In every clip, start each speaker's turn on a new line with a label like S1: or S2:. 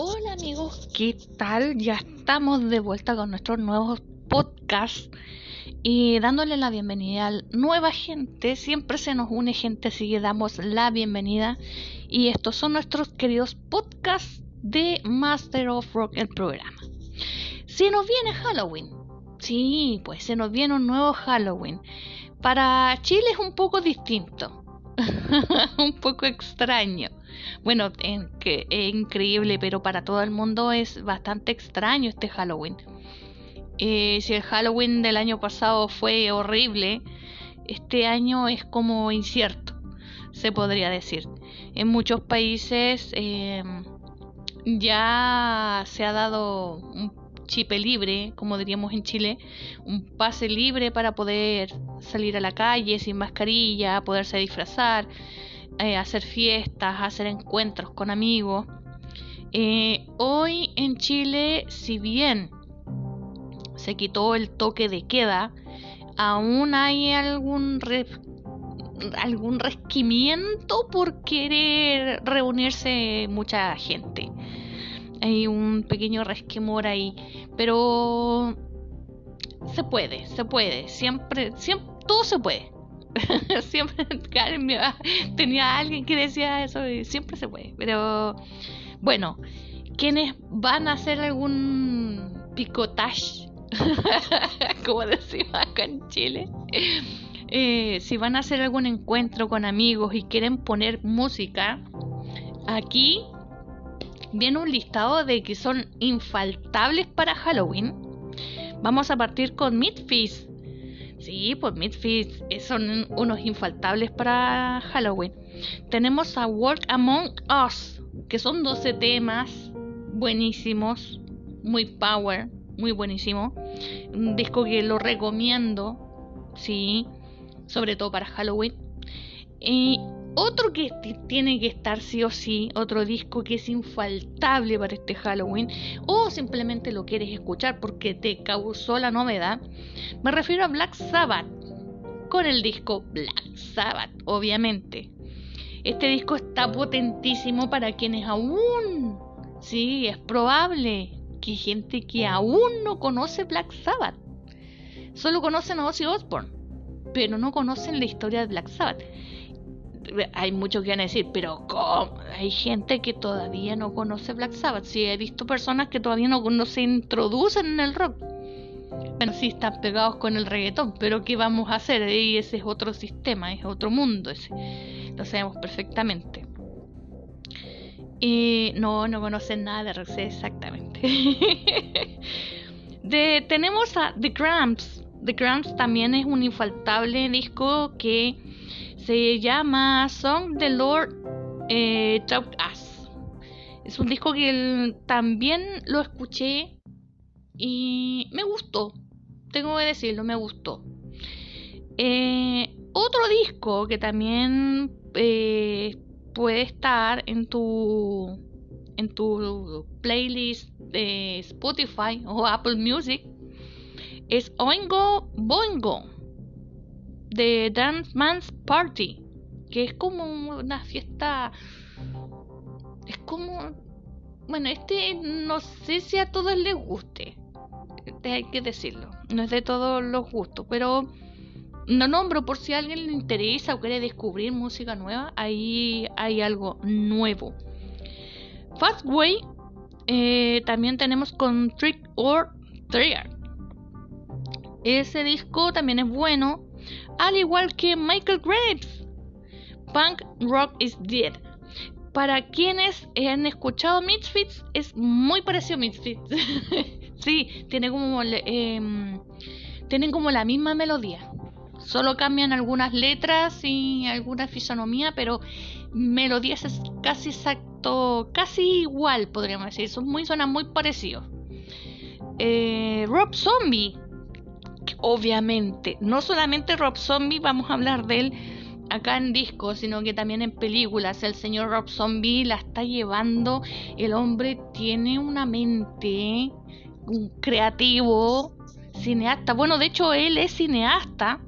S1: Hola amigos, ¿qué tal? Ya estamos de vuelta con nuestros nuevos podcasts y dándole la bienvenida a nueva gente. Siempre se nos une gente, así que damos la bienvenida. Y estos son nuestros queridos podcasts de Master of Rock, el programa. Si nos viene Halloween, sí, pues se nos viene un nuevo Halloween. Para Chile es un poco distinto, un poco extraño bueno, en, que es increíble, pero para todo el mundo es bastante extraño este Halloween. Eh, si el Halloween del año pasado fue horrible, este año es como incierto, se podría decir. En muchos países eh, ya se ha dado un chipe libre, como diríamos en Chile, un pase libre para poder salir a la calle sin mascarilla, poderse disfrazar. Eh, hacer fiestas, hacer encuentros con amigos. Eh, hoy en Chile, si bien se quitó el toque de queda, aún hay algún algún resquimiento por querer reunirse mucha gente. Hay un pequeño resquemor ahí, pero se puede, se puede, siempre, siempre todo se puede. siempre Karen tenía alguien que decía eso y siempre se puede. Pero bueno, quienes van a hacer algún picotage, como decimos acá en Chile, eh, si van a hacer algún encuentro con amigos y quieren poner música, aquí viene un listado de que son infaltables para Halloween. Vamos a partir con Midfist Sí, pues Midfits son unos infaltables para Halloween. Tenemos a Work Among Us, que son 12 temas buenísimos, muy power, muy buenísimo. Un disco que lo recomiendo, sí, sobre todo para Halloween. Y otro que tiene que estar sí o sí, otro disco que es infaltable para este Halloween, o simplemente lo quieres escuchar porque te causó la novedad, me refiero a Black Sabbath, con el disco Black Sabbath, obviamente. Este disco está potentísimo para quienes aún, sí, es probable que gente que aún no conoce Black Sabbath, solo conocen a Ozzy Osbourne, pero no conocen la historia de Black Sabbath hay muchos que van a decir, pero ¿cómo? Hay gente que todavía no conoce Black Sabbath. Sí, he visto personas que todavía no, se introducen en el rock. Bueno, sí están pegados con el reggaetón, pero ¿qué vamos a hacer? Y ese es otro sistema, es otro mundo ese. Lo sabemos perfectamente. Y no, no conocen nada de rock, exactamente. de, tenemos a The Cramps. The Cramps también es un infaltable disco que se llama Song the Lord eh, Us. Es un disco que también lo escuché y me gustó. Tengo que decirlo, me gustó. Eh, otro disco que también eh, puede estar en tu en tu playlist de Spotify o Apple Music es Oingo Boingo de Dance Man's Party, que es como una fiesta. Es como. Bueno, este no sé si a todos les guste. Este hay que decirlo. No es de todos los gustos, pero no nombro por si a alguien le interesa o quiere descubrir música nueva. Ahí hay algo nuevo. Fastway eh, también tenemos con Trick or Treat. Ese disco también es bueno al igual que Michael Graves. Punk Rock is Dead. Para quienes han escuchado Misfits, es muy parecido a Misfits. sí, tiene como, em, tienen como la misma melodía. Solo cambian algunas letras y alguna fisonomía, pero melodías es casi exacto, casi igual, podríamos decir. Son muy, suenan muy parecidos. Eh, Rob Zombie obviamente, no solamente Rob Zombie, vamos a hablar de él acá en disco, sino que también en películas. El señor Rob Zombie la está llevando. El hombre tiene una mente, un creativo, cineasta. Bueno, de hecho, él es cineasta.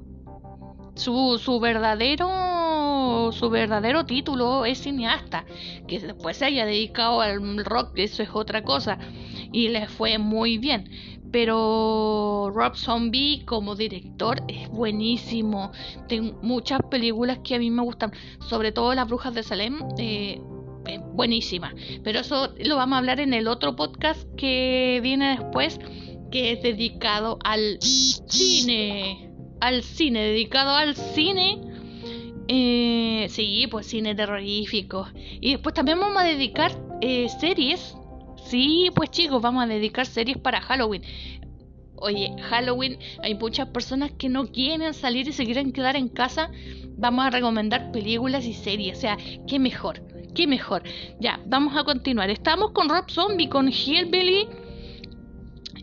S1: Su, su verdadero su verdadero título es cineasta. Que después se haya dedicado al rock, eso es otra cosa. Y le fue muy bien. Pero Rob Zombie como director es buenísimo. Tengo muchas películas que a mí me gustan, sobre todo Las Brujas de Salem. Eh, buenísima. Pero eso lo vamos a hablar en el otro podcast que viene después, que es dedicado al cine. Al cine, dedicado al cine. Eh, sí, pues cine terrorífico. Y después también vamos a dedicar eh, series. Sí, pues chicos, vamos a dedicar series para Halloween. Oye, Halloween, hay muchas personas que no quieren salir y se quieren quedar en casa. Vamos a recomendar películas y series. O sea, qué mejor qué mejor. Ya, vamos a continuar. Estamos con Rob Zombie, con Hillbilly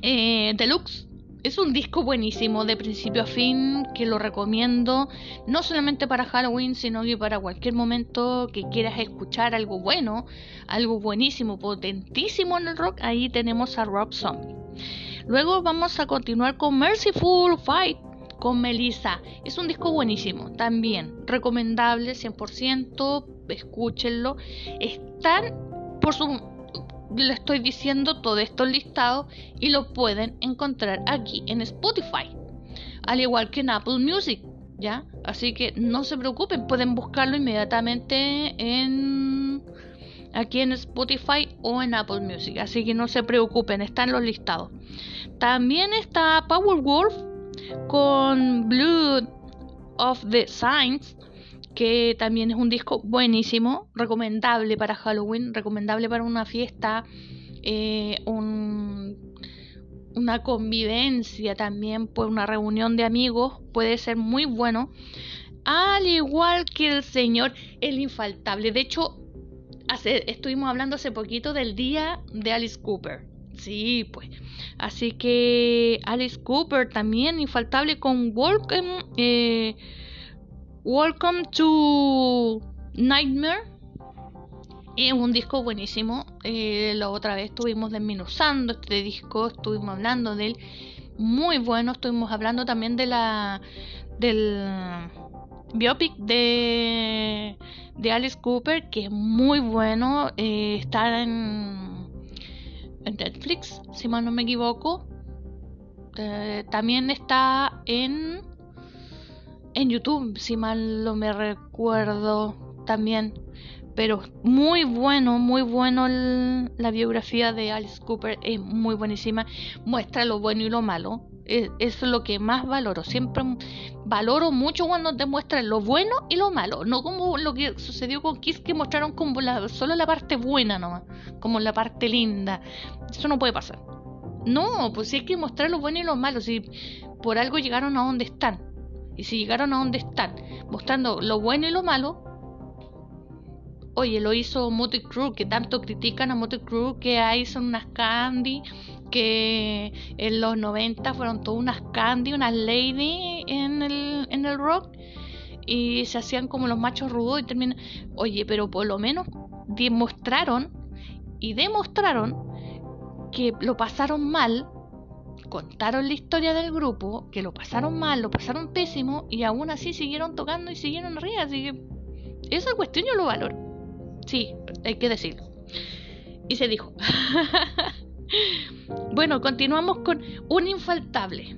S1: eh, Deluxe. Es un disco buenísimo de principio a fin que lo recomiendo no solamente para Halloween, sino que para cualquier momento que quieras escuchar algo bueno, algo buenísimo, potentísimo en el rock. Ahí tenemos a Rob Zombie. Luego vamos a continuar con Merciful Fight con Melissa. Es un disco buenísimo, también recomendable 100%, escúchenlo. Están por su le estoy diciendo todo esto listado y lo pueden encontrar aquí en Spotify, al igual que en Apple Music, ¿ya? Así que no se preocupen, pueden buscarlo inmediatamente en aquí en Spotify o en Apple Music, así que no se preocupen, están los listados. También está Powerwolf con Blood of the Saints, que también es un disco buenísimo, recomendable para Halloween, recomendable para una fiesta, eh, una convivencia también, pues una reunión de amigos, puede ser muy bueno. Al igual que el señor, el infaltable. De hecho, estuvimos hablando hace poquito del día de Alice Cooper. Sí, pues. Así que Alice Cooper también infaltable con Welcome, eh, Welcome to Nightmare. Es un disco buenísimo. Eh, la otra vez estuvimos desminuzando este disco, estuvimos hablando de él. Muy bueno. Estuvimos hablando también de la del biopic de, de Alice Cooper, que es muy bueno. Eh, está en en Netflix, si mal no me equivoco. Eh, también está en en YouTube, si mal no me recuerdo también. Pero muy bueno, muy bueno la biografía de Alice Cooper, es muy buenísima. Muestra lo bueno y lo malo es, lo que más valoro. Siempre valoro mucho cuando te muestran lo bueno y lo malo. No como lo que sucedió con Kiss, que mostraron como la, solo la parte buena nomás, como la parte linda. Eso no puede pasar. No, pues hay que mostrar lo bueno y lo malo. Si por algo llegaron a donde están. Y si llegaron a donde están, mostrando lo bueno y lo malo, oye, lo hizo Motley Crue, que tanto critican a Motley Crue, que ahí son unas candy, que en los 90 fueron todas unas candy, unas lady en el, en el rock y se hacían como los machos rudos y terminan, oye, pero por lo menos demostraron y demostraron que lo pasaron mal, contaron la historia del grupo, que lo pasaron mal, lo pasaron pésimo y aún así siguieron tocando y siguieron arriba, así que esa cuestión yo lo valoro. Sí, hay que decirlo. Y se dijo. Bueno, continuamos con un infaltable.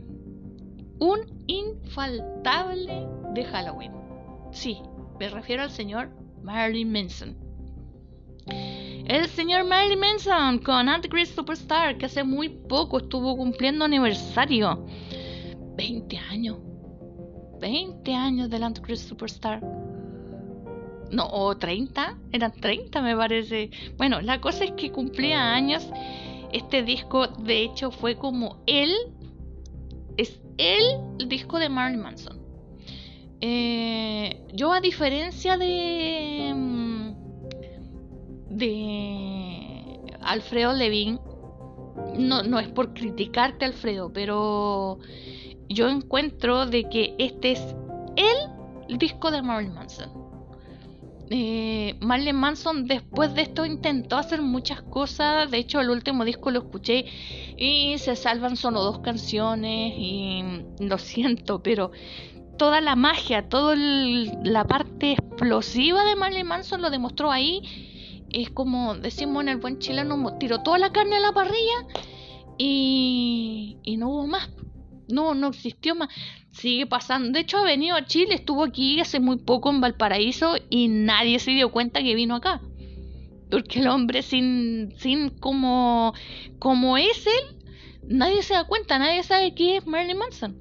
S1: Un infaltable de Halloween. Sí, me refiero al señor Marilyn Manson. El señor Marilyn Manson con Antichrist Superstar, que hace muy poco estuvo cumpliendo aniversario. 20 años. 20 años del Antichrist Superstar. No, o 30. Eran 30 me parece. Bueno, la cosa es que cumplía años este disco, de hecho, fue como él, es el disco de Marilyn Manson. Eh, yo, a diferencia de. De. Alfredo Levin, no, no es por criticarte, Alfredo, pero yo encuentro de que este es el disco de Marilyn Manson eh, Marlene Manson después de esto intentó hacer muchas cosas. De hecho, el último disco lo escuché y se salvan solo dos canciones. Y lo siento, pero toda la magia, toda la parte explosiva de Marilyn Manson lo demostró ahí. Es como decimos en el buen chileno, tiró toda la carne a la parrilla y, y no hubo más. No, no existió más. Sigue pasando. De hecho, ha venido a Chile, estuvo aquí hace muy poco en Valparaíso y nadie se dio cuenta que vino acá. Porque el hombre sin, sin como, como es él, nadie se da cuenta, nadie sabe qué es Marilyn Manson.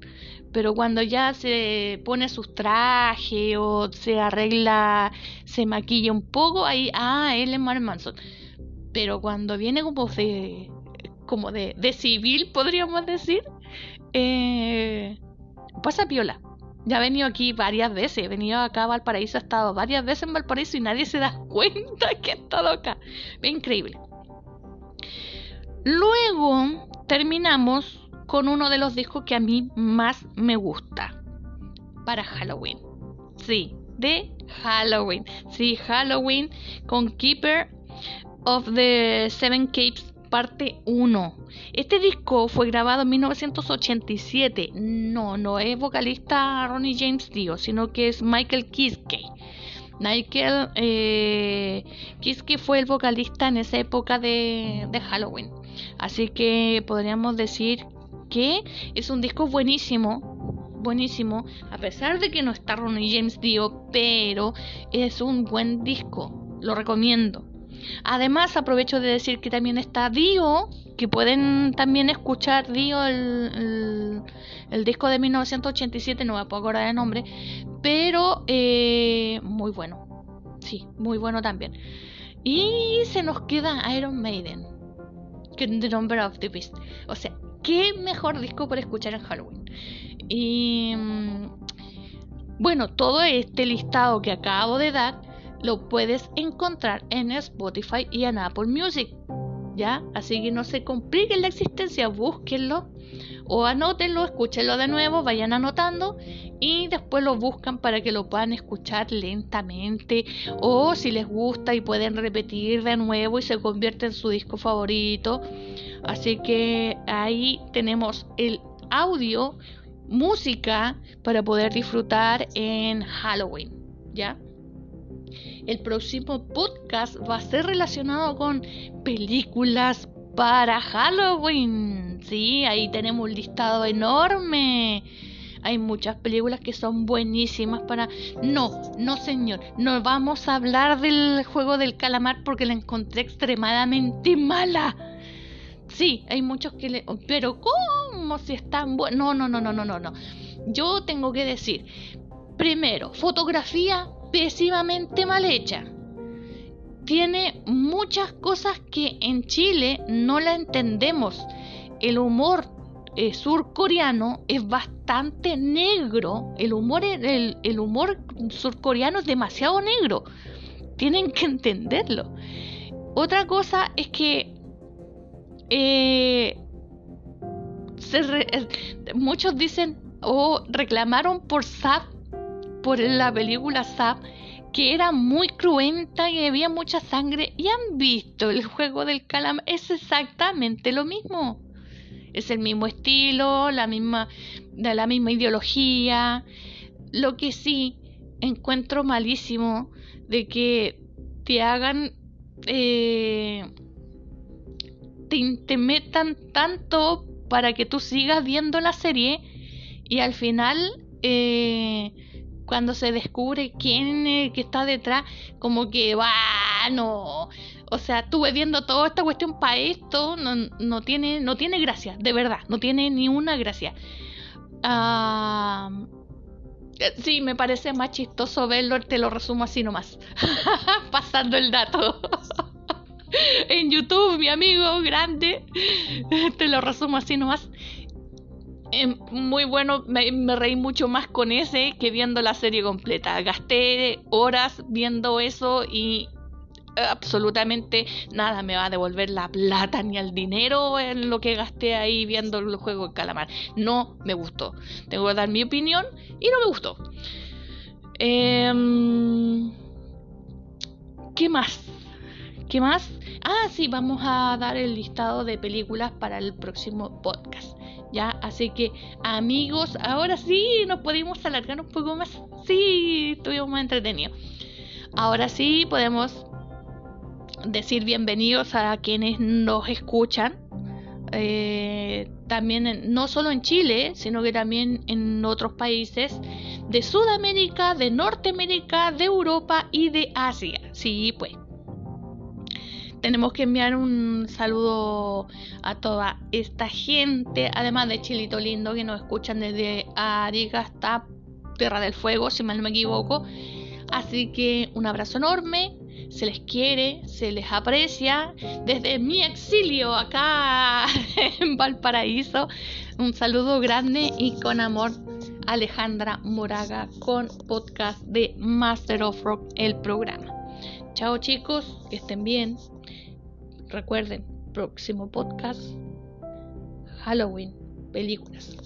S1: Pero cuando ya se pone sus trajes o se arregla, se maquilla un poco, ahí, ah, él es Marilyn. Pero cuando viene como de, como de, de civil, podríamos decir, eh, pasa piola. Ya ha venido aquí varias veces, he venido acá a Valparaíso, ha estado varias veces en Valparaíso y nadie se da cuenta que ha estado acá. Increíble. Luego terminamos con uno de los discos que a mí más me gusta para Halloween. Sí, de Halloween. Sí, Halloween con Keeper of the Seven Capes parte 1. Este disco fue grabado en 1987. No, no es vocalista Ronnie James Dio, sino que es Michael Kiske. Michael eh, Kiske fue el vocalista en esa época de, de Halloween. Así que podríamos decir que es un disco buenísimo, buenísimo, a pesar de que no está Ronnie James Dio, pero es un buen disco, lo recomiendo. Además, aprovecho de decir que también está Dio, que pueden también escuchar Dio, el, disco de 1987, no me puedo acordar el nombre, pero eh, muy bueno. Sí, muy bueno también. Y se nos queda Iron Maiden, que The Number of the Beast. O sea, qué mejor disco para escuchar en Halloween. Y mm, bueno, todo este listado que acabo de dar lo puedes encontrar en Spotify y en Apple Music. ¿Ya? Así que no se compliquen la existencia, búsquenlo o anótenlo, escúchenlo de nuevo, vayan anotando y después lo buscan para que lo puedan escuchar lentamente o si les gusta y pueden repetir de nuevo y se convierte en su disco favorito. Así que ahí tenemos el audio, música para poder disfrutar en Halloween, ¿ya? El próximo podcast va a ser relacionado con películas para Halloween. Sí, ahí tenemos un listado enorme. Hay muchas películas que son buenísimas para... No, no señor, no vamos a hablar del juego del calamar porque la encontré extremadamente mala. Sí, hay muchos que le... Pero ¿cómo si están buenos? No, no, no, no, no, no, no. Yo tengo que decir, primero, fotografía pésimamente mal hecha. Tiene muchas cosas que en Chile no la entendemos. El humor eh, surcoreano es bastante negro. El humor, el, humor surcoreano es demasiado negro. Tienen que entenderlo. Otra cosa es que eh, eh, muchos dicen o reclamaron por SAP por la película Zap que era muy cruenta y había mucha sangre y han visto el juego del calamar es exactamente lo mismo. Es el mismo estilo la misma la misma ideología. Lo que sí encuentro malísimo de que te hagan eh, te, te metan tanto para que tú sigas viendo la serie y al final eh, cuando se descubre quién es que está detrás, como que va, no. O sea, estuve viendo toda esta cuestión para esto, no, no, tiene, no tiene gracia, de verdad, no tiene ni una gracia. sí, me parece más chistoso verlo, te lo resumo así nomás, pasando el dato. en YouTube, mi amigo grande, te lo resumo así nomás. Em, muy bueno, me, reí mucho más con ese que viendo la serie completa. Gasté horas viendo eso y absolutamente nada me va a devolver la plata ni el dinero en lo que gasté ahí viendo el juego de calamar. No me gustó. Tengo que dar mi opinión y no me gustó. Em, ¿Qué más? ¿Qué más? Ah, sí, vamos a dar el listado de películas para el próximo podcast. Ya, así que amigos, ahora sí nos podemos alargar un poco más. Sí, estuvimos más entretenidos. Ahora sí podemos decir bienvenidos a quienes nos escuchan. Eh, también no solo en Chile, sino que también en otros países de Sudamérica, de Norteamérica, de Europa y de Asia. Sí, pues tenemos que enviar un saludo a toda esta gente, además de Chilito Lindo, que nos escuchan desde Arica hasta Tierra del Fuego, si mal no me equivoco. Así que un abrazo enorme, se les quiere, se les aprecia. Desde mi exilio acá en Valparaíso, un saludo grande y con amor. Alejandra Moraga con podcast de Master of Rock, el programa. Chao chicos, que estén bien. Recuerden, próximo podcast, Halloween, películas.